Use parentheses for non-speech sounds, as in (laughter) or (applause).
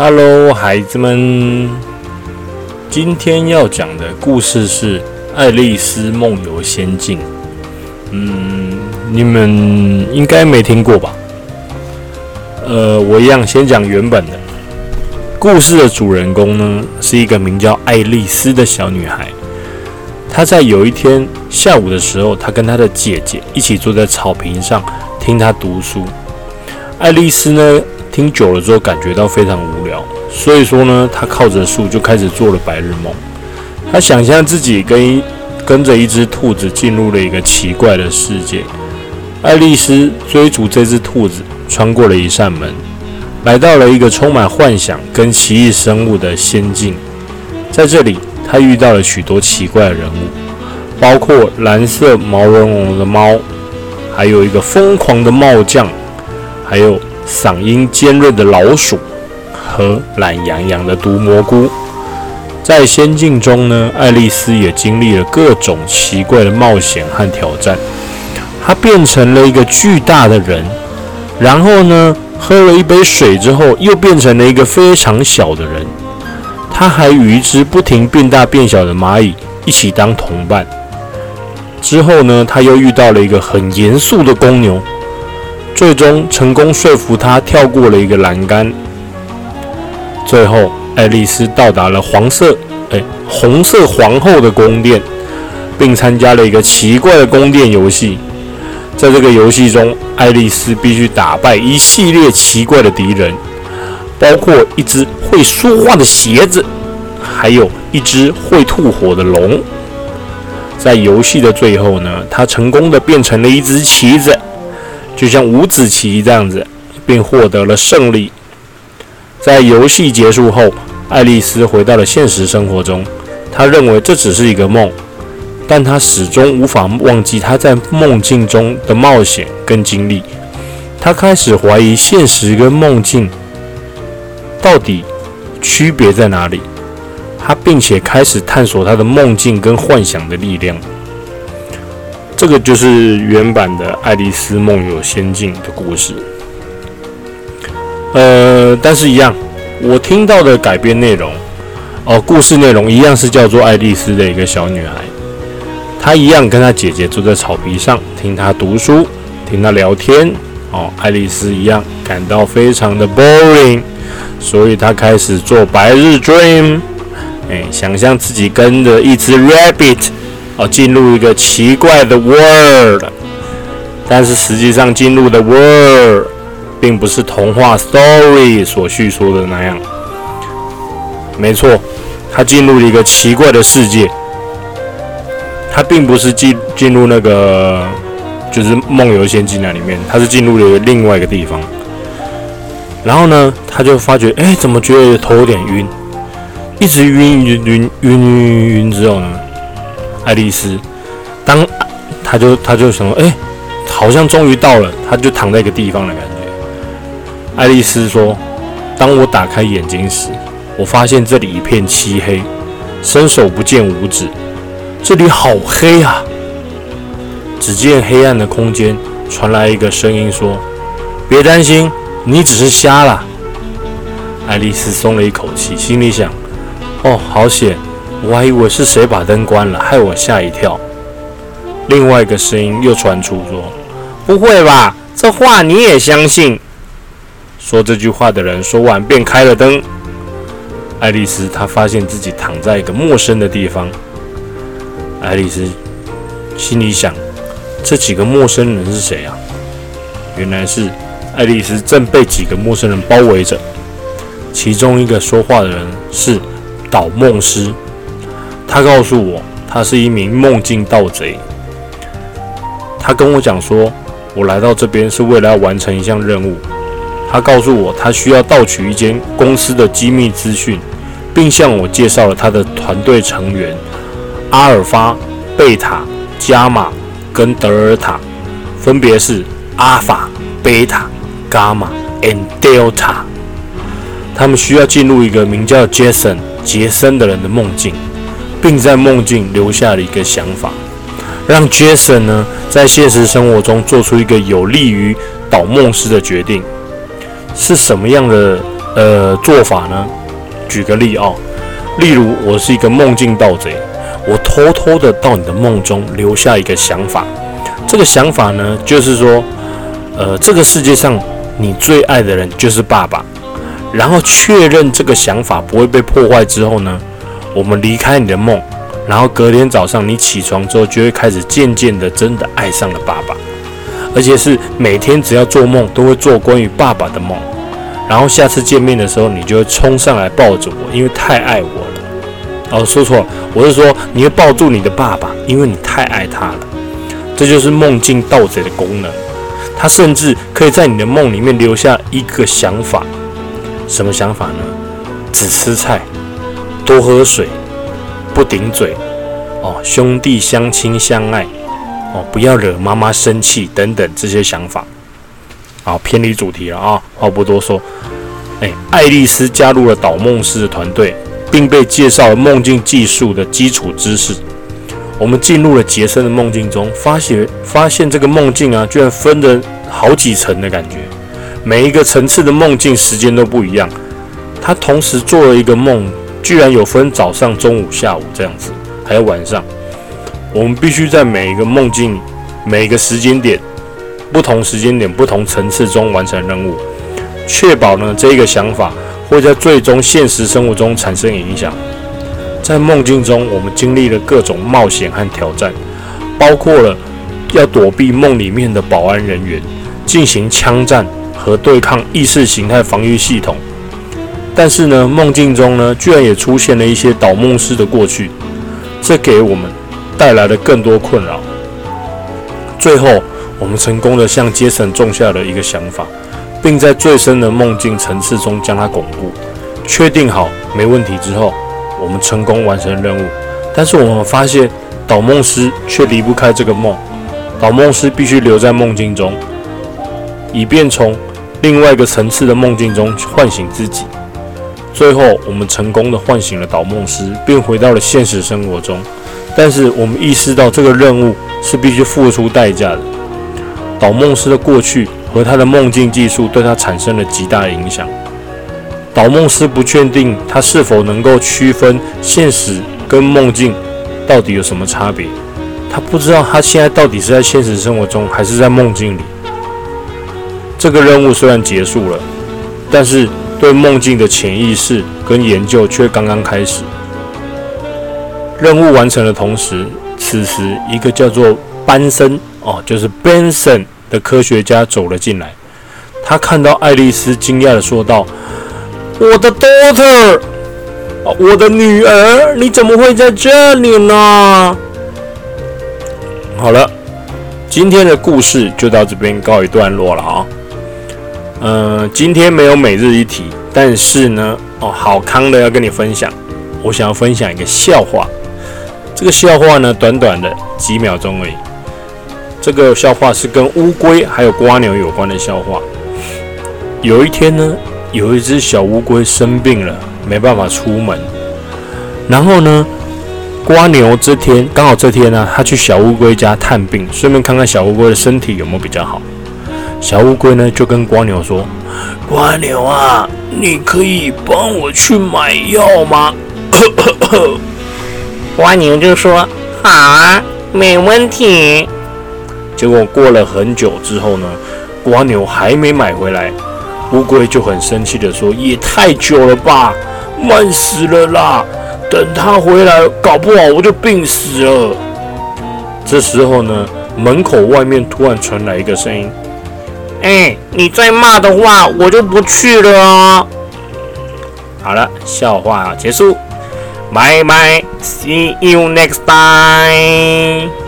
Hello，孩子们，今天要讲的故事是《爱丽丝梦游仙境》。嗯，你们应该没听过吧？呃，我一样先讲原本的。故事的主人公呢，是一个名叫爱丽丝的小女孩。她在有一天下午的时候，她跟她的姐姐一起坐在草坪上听她读书。爱丽丝呢？听久了之后，感觉到非常无聊，所以说呢，他靠着树就开始做了白日梦。他想象自己跟跟着一只兔子进入了一个奇怪的世界。爱丽丝追逐这只兔子，穿过了一扇门，来到了一个充满幻想跟奇异生物的仙境。在这里，他遇到了许多奇怪的人物，包括蓝色毛茸茸的猫，还有一个疯狂的帽匠，还有。嗓音尖锐的老鼠和懒洋洋的毒蘑菇，在仙境中呢，爱丽丝也经历了各种奇怪的冒险和挑战。她变成了一个巨大的人，然后呢，喝了一杯水之后，又变成了一个非常小的人。她还与一只不停变大变小的蚂蚁一起当同伴。之后呢，她又遇到了一个很严肃的公牛。最终成功说服他跳过了一个栏杆。最后，爱丽丝到达了黄色，哎，红色皇后的宫殿，并参加了一个奇怪的宫殿游戏。在这个游戏中，爱丽丝必须打败一系列奇怪的敌人，包括一只会说话的鞋子，还有一只会吐火的龙。在游戏的最后呢，她成功的变成了一只旗子。就像五子棋这样子，并获得了胜利。在游戏结束后，爱丽丝回到了现实生活中。她认为这只是一个梦，但她始终无法忘记她在梦境中的冒险跟经历。她开始怀疑现实跟梦境到底区别在哪里。她并且开始探索她的梦境跟幻想的力量。这个就是原版的《爱丽丝梦游仙境》的故事，呃，但是一样，我听到的改编内容，哦，故事内容一样是叫做爱丽丝的一个小女孩，她一样跟她姐姐坐在草皮上听她读书，听她聊天，哦，爱丽丝一样感到非常的 boring，所以她开始做白日 dream，哎，想象自己跟着一只 rabbit。哦，进入一个奇怪的 world，但是实际上进入的 world 并不是童话 story 所叙说的那样。没错，他进入了一个奇怪的世界，他并不是进进入那个就是梦游仙境那里面，他是进入了另外一个地方。然后呢，他就发觉，哎，怎么觉得头有点晕，一直晕晕晕晕晕晕之后呢？爱丽丝，当他就他就想说，哎，好像终于到了，他就躺在一个地方的感觉。爱丽丝说：“当我打开眼睛时，我发现这里一片漆黑，伸手不见五指，这里好黑啊！”只见黑暗的空间传来一个声音说：“别担心，你只是瞎了。”爱丽丝松了一口气，心里想：“哦，好险！”我还以为是谁把灯关了，害我吓一跳。另外一个声音又传出说：“不会吧，这话你也相信？”说这句话的人说完便开了灯。爱丽丝她发现自己躺在一个陌生的地方。爱丽丝心里想：这几个陌生人是谁啊？原来是爱丽丝正被几个陌生人包围着。其中一个说话的人是导梦师。他告诉我，他是一名梦境盗贼。他跟我讲说，我来到这边是为了要完成一项任务。他告诉我，他需要盗取一间公司的机密资讯，并向我介绍了他的团队成员：阿尔法、贝塔、伽马跟德尔塔，分别是阿法、贝塔、伽马 and Delta。他们需要进入一个名叫 Jason 杰森的人的梦境。并在梦境留下了一个想法，让 Jason 呢在现实生活中做出一个有利于导梦师的决定。是什么样的呃做法呢？举个例啊，例如我是一个梦境盗贼，我偷偷的到你的梦中留下一个想法，这个想法呢，就是说，呃，这个世界上你最爱的人就是爸爸。然后确认这个想法不会被破坏之后呢，我们离开你的梦，然后隔天早上你起床之后，就会开始渐渐的真的爱上了爸爸，而且是每天只要做梦都会做关于爸爸的梦，然后下次见面的时候，你就会冲上来抱着我，因为太爱我了。哦，说错了，我是说你会抱住你的爸爸，因为你太爱他了。这就是梦境盗贼的功能，他甚至可以在你的梦里面留下一个想法。什么想法呢？只吃菜，多喝水，不顶嘴，哦，兄弟相亲相爱，哦，不要惹妈妈生气等等这些想法。好，偏离主题了啊，话不多说。哎，爱丽丝加入了导梦师的团队，并被介绍了梦境技术的基础知识。我们进入了杰森的梦境中，发现发现这个梦境啊，居然分了好几层的感觉。每一个层次的梦境时间都不一样，他同时做了一个梦，居然有分早上、中午、下午这样子，还有晚上。我们必须在每一个梦境、每个时间点、不同时间点、不同层次中完成任务，确保呢这个想法会在最终现实生活中产生影响。在梦境中，我们经历了各种冒险和挑战，包括了要躲避梦里面的保安人员，进行枪战。和对抗意识形态防御系统，但是呢，梦境中呢，居然也出现了一些导梦师的过去，这给我们带来了更多困扰。最后，我们成功的向杰森种下了一个想法，并在最深的梦境层次中将它巩固。确定好没问题之后，我们成功完成任务。但是我们发现，导梦师却离不开这个梦，导梦师必须留在梦境中，以便从另外一个层次的梦境中唤醒自己，最后我们成功的唤醒了导梦师，并回到了现实生活中。但是我们意识到这个任务是必须付出代价的。导梦师的过去和他的梦境技术对他产生了极大的影响。导梦师不确定他是否能够区分现实跟梦境到底有什么差别，他不知道他现在到底是在现实生活中还是在梦境里。这个任务虽然结束了，但是对梦境的潜意识跟研究却刚刚开始。任务完成的同时，此时一个叫做班森哦，就是 Benson 的科学家走了进来。他看到爱丽丝，惊讶的说道：“我的 daughter，我的女儿，你怎么会在这里呢？”好了，今天的故事就到这边告一段落了啊。呃，今天没有每日一题，但是呢，哦，好康的要跟你分享。我想要分享一个笑话，这个笑话呢，短短的几秒钟而已。这个笑话是跟乌龟还有瓜牛有关的笑话。有一天呢，有一只小乌龟生病了，没办法出门。然后呢，瓜牛这天刚好这天呢，他去小乌龟家探病，顺便看看小乌龟的身体有没有比较好。小乌龟呢就跟瓜牛说：“瓜牛啊，你可以帮我去买药吗？” (laughs) 瓜牛就说：“好啊，没问题。”结果过了很久之后呢，瓜牛还没买回来，乌龟就很生气的说：“也太久了吧，慢死了啦！等他回来，搞不好我就病死了。”这时候呢，门口外面突然传来一个声音。哎，你再骂的话，我就不去了哦。好了，笑话结束，拜拜，See you next time。